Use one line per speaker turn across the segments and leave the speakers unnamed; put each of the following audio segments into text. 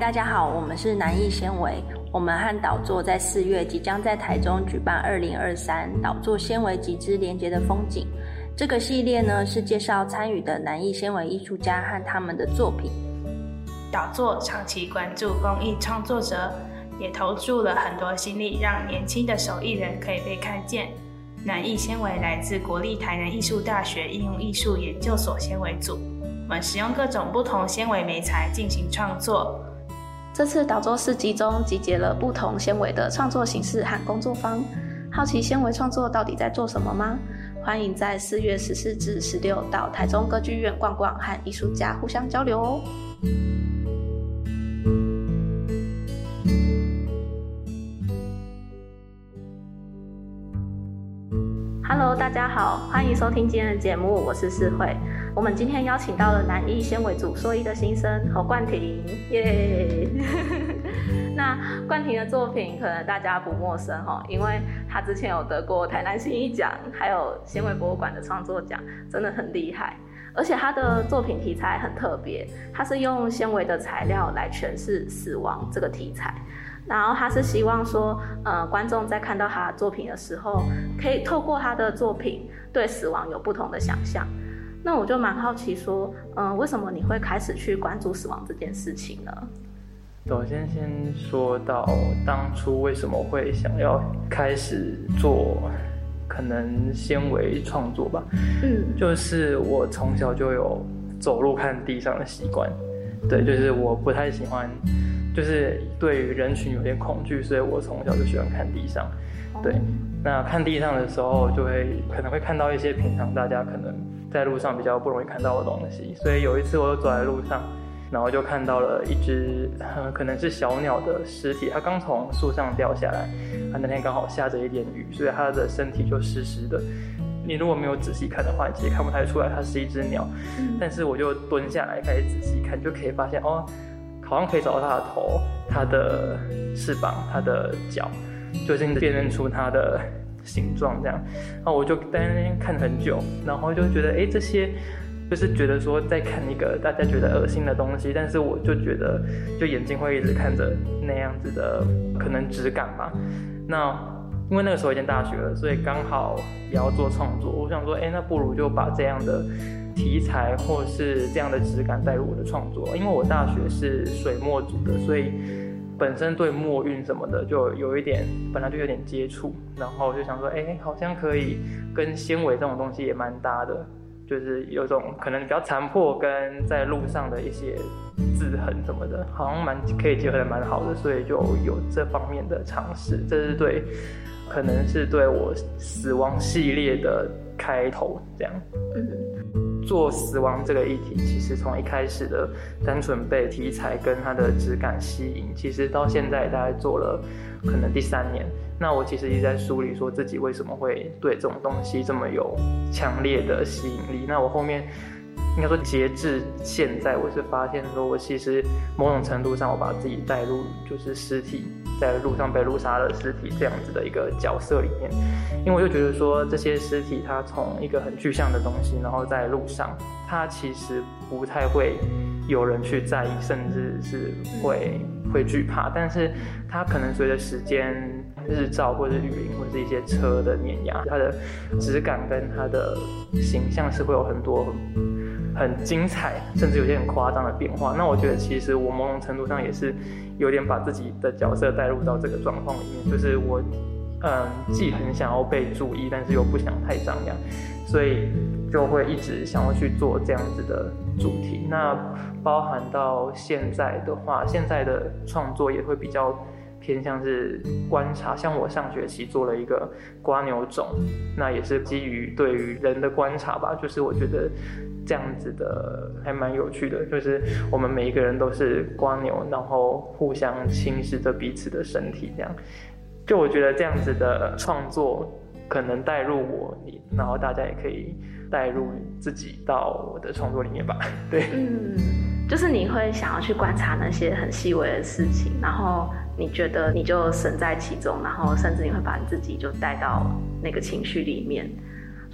大家好，我们是南艺纤维。我们和导座在四月即将在台中举办二零二三导座纤维集之连接的风景。这个系列呢是介绍参与的南艺纤维艺术家和他们的作品。
导座长期关注公益创作者，也投注了很多心力，让年轻的手艺人可以被看见。南艺纤维来自国立台南艺术大学应用艺术研究所纤维组，我们使用各种不同纤维媒材进行创作。
这次导座市集中集结了不同纤维的创作形式和工作坊。好奇纤维创作到底在做什么吗？欢迎在四月十四至十六到台中歌剧院逛逛，和艺术家互相交流哦。Hello，大家好，欢迎收听今天的节目，我是四慧。我们今天邀请到了南艺纤维组硕一的新生侯冠廷，耶！那冠廷的作品可能大家不陌生哈，因为他之前有得过台南新艺奖，还有纤维博物馆的创作奖，真的很厉害。而且他的作品题材很特别，他是用纤维的材料来诠释死亡这个题材，然后他是希望说，呃，观众在看到他的作品的时候，可以透过他的作品对死亡有不同的想象。那我就蛮好奇，说，嗯，为什么你会开始去关注死亡这件事情呢？
首先，先说到当初为什么会想要开始做可能纤维创作吧。嗯，就是我从小就有走路看地上的习惯，对，就是我不太喜欢，就是对于人群有点恐惧，所以我从小就喜欢看地上。对，那看地上的时候，就会可能会看到一些平常大家可能。在路上比较不容易看到的东西，所以有一次我就走在路上，然后就看到了一只可能是小鸟的尸体，它刚从树上掉下来，它那天刚好下着一点雨，所以它的身体就湿湿的。你如果没有仔细看的话，你其实看不太出来它是一只鸟。但是我就蹲下来开始仔细看，就可以发现哦，好像可以找到它的头、它的翅膀、它的脚，就已经辨认出它的。形状这样，然后我就在那边看很久，然后就觉得，哎，这些就是觉得说在看一个大家觉得恶心的东西，但是我就觉得，就眼睛会一直看着那样子的可能质感吧。那因为那个时候已经大学了，所以刚好也要做创作，我想说，哎，那不如就把这样的题材或是这样的质感带入我的创作，因为我大学是水墨组的，所以。本身对墨韵什么的就有一点，本来就有点接触，然后就想说，哎，好像可以跟纤维这种东西也蛮搭的，就是有种可能比较残破跟在路上的一些字痕什么的，好像蛮可以结合的蛮好的，所以就有这方面的尝试。这是对，可能是对我死亡系列的开头这样。做死亡这个议题，其实从一开始的单纯被题材跟它的质感吸引，其实到现在大概做了可能第三年。那我其实一直在梳理，说自己为什么会对这种东西这么有强烈的吸引力。那我后面应该说截至现在，我是发现说我其实某种程度上，我把自己带入就是尸体。在路上被路杀的尸体这样子的一个角色里面，因为我就觉得说这些尸体它从一个很具象的东西，然后在路上，它其实不太会有人去在意，甚至是会会惧怕，但是它可能随着时间日照或者雨淋或者一些车的碾压，它的质感跟它的形象是会有很多很精彩，甚至有些很夸张的变化。那我觉得其实我某种程度上也是。有点把自己的角色带入到这个状况里面，就是我，嗯，既很想要被注意，但是又不想太张扬，所以就会一直想要去做这样子的主题。那包含到现在的话，现在的创作也会比较偏向是观察。像我上学期做了一个瓜牛种，那也是基于对于人的观察吧，就是我觉得。这样子的还蛮有趣的，就是我们每一个人都是瓜牛，然后互相侵蚀着彼此的身体，这样。就我觉得这样子的创作可能带入我你，然后大家也可以带入自己到我的创作里面吧。对，
嗯，就是你会想要去观察那些很细微的事情，然后你觉得你就身在其中，然后甚至你会把你自己就带到那个情绪里面。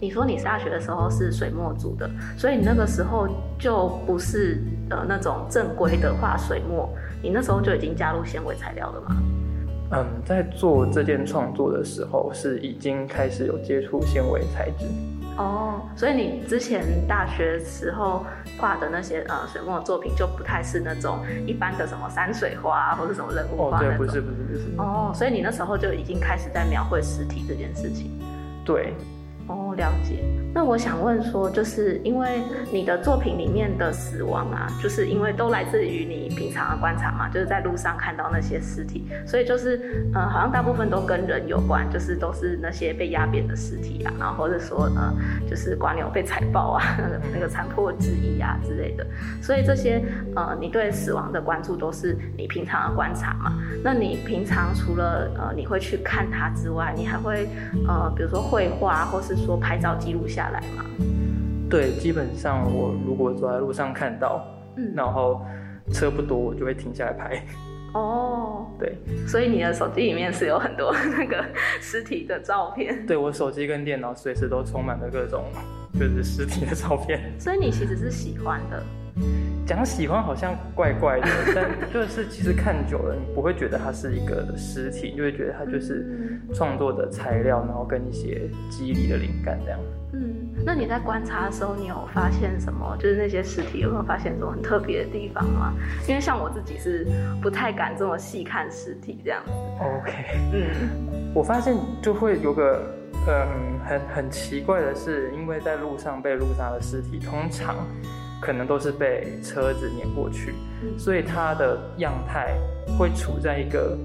你说你大学的时候是水墨组的，所以你那个时候就不是呃那种正规的画水墨，你那时候就已经加入纤维材料了吗？
嗯，在做这件创作的时候，是已经开始有接触纤维材质。
哦，所以你之前大学时候画的那些呃水墨作品，就不太是那种一般的什么山水画或者什么人物画
那种。哦，对，不是不是不是。
哦，所以你那时候就已经开始在描绘实体这件事情。
对。
哦，了解。那我想问说，就是因为你的作品里面的死亡啊，就是因为都来自于你平常的观察嘛，就是在路上看到那些尸体，所以就是，呃，好像大部分都跟人有关，就是都是那些被压扁的尸体啊，然后或者说，呃，就是瓜牛被踩爆啊，那 个那个残破之衣啊之类的。所以这些，呃，你对死亡的关注都是你平常的观察嘛？那你平常除了呃你会去看它之外，你还会呃比如说绘画，或是说拍照记录下。来吗？
对，基本上我如果走在路上看到，嗯，然后车不多，我就会停下来拍。哦，对，
所以你的手机里面是有很多 那个尸体的照片。
对我手机跟电脑随时都充满了各种就是尸体的照片。
所以你其实是喜欢的。
讲喜欢好像怪怪的，但就是其实看久了，你不会觉得它是一个实体，就会觉得它就是创作的材料，然后跟一些肌理的灵感这样。
嗯，那你在观察的时候，你有发现什么？就是那些实体有没有发现什么很特别的地方吗？因为像我自己是不太敢这么细看实体这样子。
OK，嗯，我发现就会有个嗯很很奇怪的是，因为在路上被路杀的尸体通常。可能都是被车子碾过去，所以它的样态会处在一个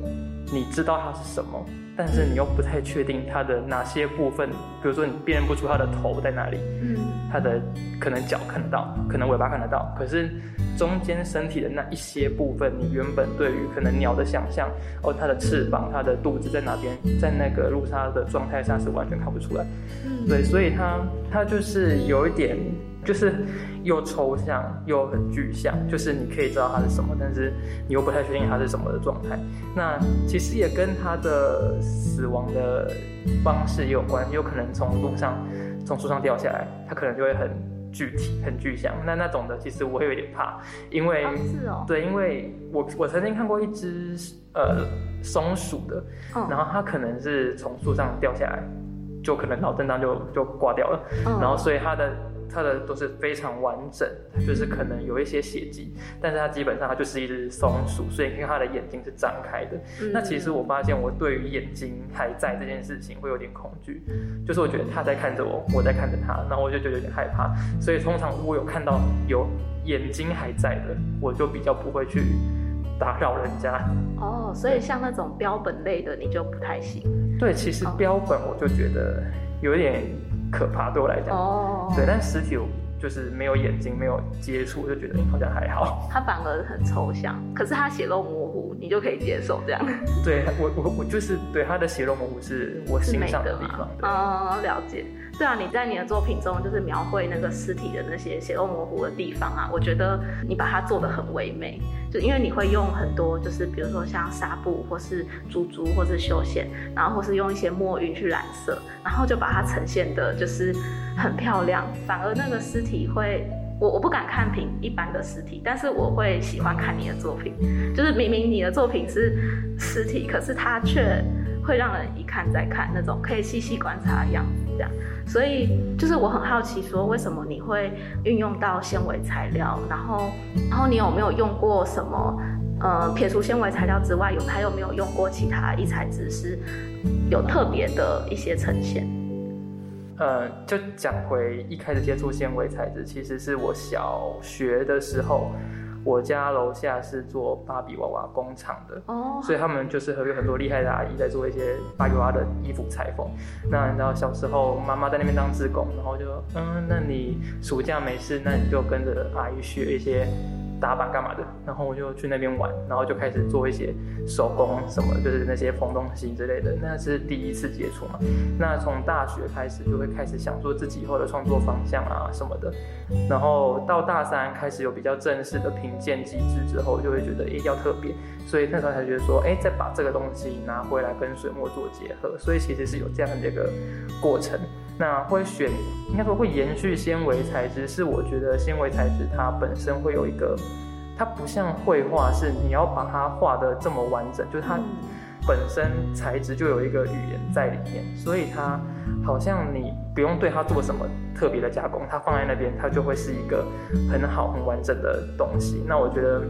你知道它是什么，但是你又不太确定它的哪些部分，比如说你辨认不出它的头在哪里，嗯，它的可能脚看得到，可能尾巴看得到，可是中间身体的那一些部分，你原本对于可能鸟的想象，哦，它的翅膀、它的肚子在哪边，在那个路沙的状态下是完全看不出来，嗯，对，所以它它就是有一点。就是又抽象又很具象，就是你可以知道它是什么，但是你又不太确定它是什么的状态。那其实也跟它的死亡的方式也有关，有可能从路上从树上掉下来，它可能就会很具体、很具象。那那种的，其实我会有点怕，因为对，因为我我曾经看过一只呃松鼠的，然后它可能是从树上掉下来，就可能脑震荡就就挂掉了，然后所以它的。它的都是非常完整，就是可能有一些血迹，但是它基本上它就是一只松鼠，所以因为它的眼睛是张开的。那其实我发现我对于眼睛还在这件事情会有点恐惧，就是我觉得它在看着我，我在看着它，然后我就觉得有点害怕。所以通常如果有看到有眼睛还在的，我就比较不会去打扰人家。
哦，所以像那种标本类的你就不太行。
对，其实标本我就觉得有点。可怕对我来讲，哦，对，但实体就是没有眼睛，没有接触，就觉得好像还好。
它反而很抽象，可是它血肉模糊，你就可以接受这样。
对我，我我就是对它的血肉模糊是我欣赏的地方。
嗯，了解。对啊，你在你的作品中就是描绘那个尸体的那些血肉模糊的地方啊，我觉得你把它做的很唯美，就因为你会用很多就是比如说像纱布或是珠珠或是绣线，然后或是用一些墨晕去染色，然后就把它呈现的就是很漂亮。反而那个尸体会，我我不敢看平一般的尸体，但是我会喜欢看你的作品，就是明明你的作品是尸体，可是它却会让人一看再看那种可以细细观察的样子，这样。所以就是我很好奇，说为什么你会运用到纤维材料？然后，然后你有没有用过什么？呃，撇除纤维材料之外，有还有没有用过其他异材质是有特别的一些呈现？
呃，就讲回一开始接触纤维材质，其实是我小学的时候。我家楼下是做芭比娃娃工厂的，哦，所以他们就是有很多厉害的阿姨在做一些芭比娃娃的衣服裁缝。那然后小时候妈妈在那边当职工，然后就嗯，那你暑假没事，那你就跟着阿姨学一些。打板干嘛的？然后我就去那边玩，然后就开始做一些手工什么，就是那些缝东西之类的。那是第一次接触嘛。那从大学开始就会开始想说自己以后的创作方向啊什么的。然后到大三开始有比较正式的评鉴机制之后，就会觉得诶要特别，所以那时候才觉得说诶再把这个东西拿回来跟水墨做结合。所以其实是有这样的一个过程。那会选，应该说会延续纤维材质，是我觉得纤维材质它本身会有一个，它不像绘画，是你要把它画的这么完整，就是它。本身材质就有一个语言在里面，所以它好像你不用对它做什么特别的加工，它放在那边，它就会是一个很好很完整的东西。那我觉得，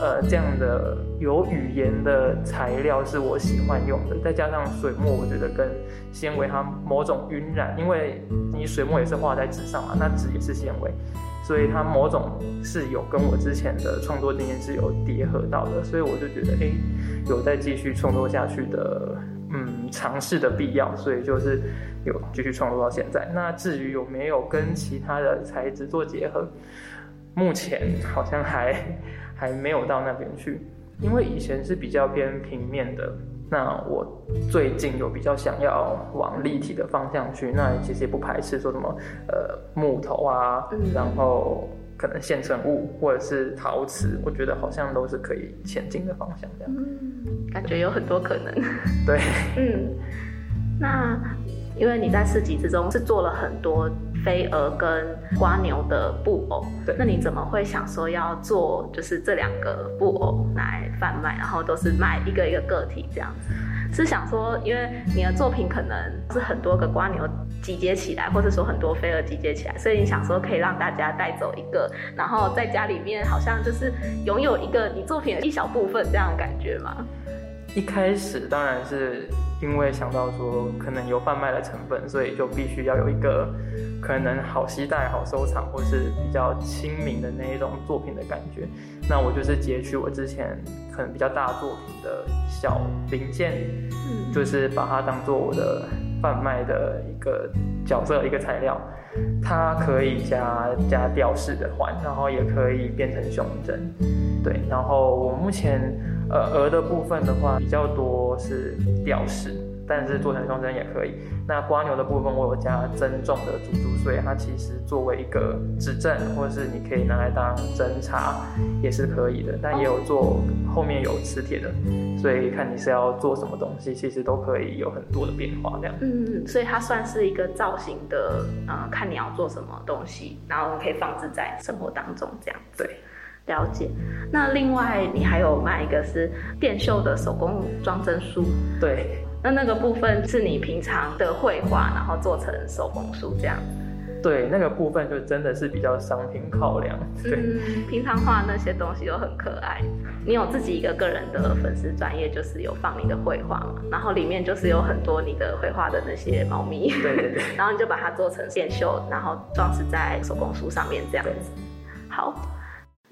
呃，这样的有语言的材料是我喜欢用的，再加上水墨，我觉得跟纤维它某种晕染，因为你水墨也是画在纸上嘛，那纸也是纤维。所以它某种是有跟我之前的创作经验是有叠合到的，所以我就觉得，哎，有再继续创作下去的，嗯，尝试的必要，所以就是有继续创作到现在。那至于有没有跟其他的材质做结合，目前好像还还没有到那边去，因为以前是比较偏平面的。那我最近有比较想要往立体的方向去，那其实也不排斥说什么呃木头啊，然后可能现成物或者是陶瓷，我觉得好像都是可以前进的方向，这样。
嗯，感觉有很多可能。
对。
嗯，那因为你在四集之中是做了很多。飞蛾跟瓜牛的布偶，
对，
那你怎么会想说要做就是这两个布偶来贩卖，然后都是卖一个一个个体这样子？是想说，因为你的作品可能是很多个瓜牛集结起来，或者说很多飞蛾集结起来，所以你想说可以让大家带走一个，然后在家里面好像就是拥有一个你作品的一小部分这样的感觉吗？
一开始当然是因为想到说可能有贩卖的成分，所以就必须要有一个可能好携带、好收藏，或是比较亲民的那一种作品的感觉。那我就是截取我之前可能比较大作品的小零件，嗯，就是把它当做我的贩卖的一个角色、一个材料。它可以加加吊饰的环，然后也可以变成胸针，对。然后我目前。呃，鹅的部分的话比较多是吊饰，但是做成胸针也可以。那瓜牛的部分我有加增重的珠珠，所以它其实作为一个指针，或者是你可以拿来当针插也是可以的。但也有做后面有磁铁的，所以看你是要做什么东西，其实都可以有很多的变化这样。
嗯，所以它算是一个造型的，呃，看你要做什么东西，然后可以放置在生活当中这样。
对。
了解，那另外你还有卖一个是电绣的手工装帧书，
对，
那那个部分是你平常的绘画，然后做成手工书这样，
对，那个部分就真的是比较商品考量，对，
平常画那些东西都很可爱，你有自己一个个人的粉丝专业，就是有放你的绘画嘛，然后里面就是有很多你的绘画的那些猫咪，
对对对，
然后你就把它做成电绣，然后装饰在手工书上面这样子，好。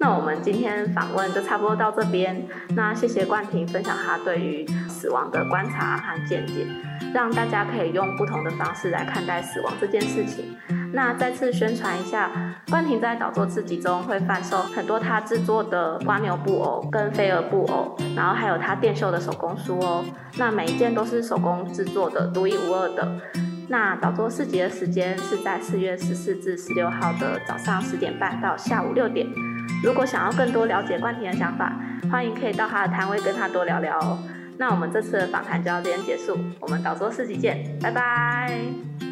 那我们今天访问就差不多到这边。那谢谢冠廷分享他对于死亡的观察和见解，让大家可以用不同的方式来看待死亡这件事情。那再次宣传一下，冠廷在导作自己中会贩售很多他制作的瓜牛布偶跟飞蛾布偶，然后还有他电绣的手工书哦。那每一件都是手工制作的，独一无二的。那导作四集的时间是在四月十四至十六号的早上十点半到下午六点。如果想要更多了解冠廷的想法，欢迎可以到他的摊位跟他多聊聊哦。那我们这次的访谈就到这边结束，我们导桌四集见，拜拜。